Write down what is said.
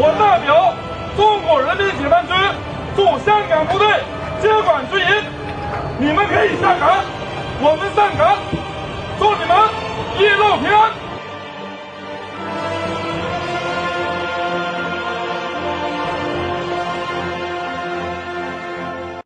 我代表中国人民解放军驻香港部队接管军营你们可以下岗我们上岗祝你们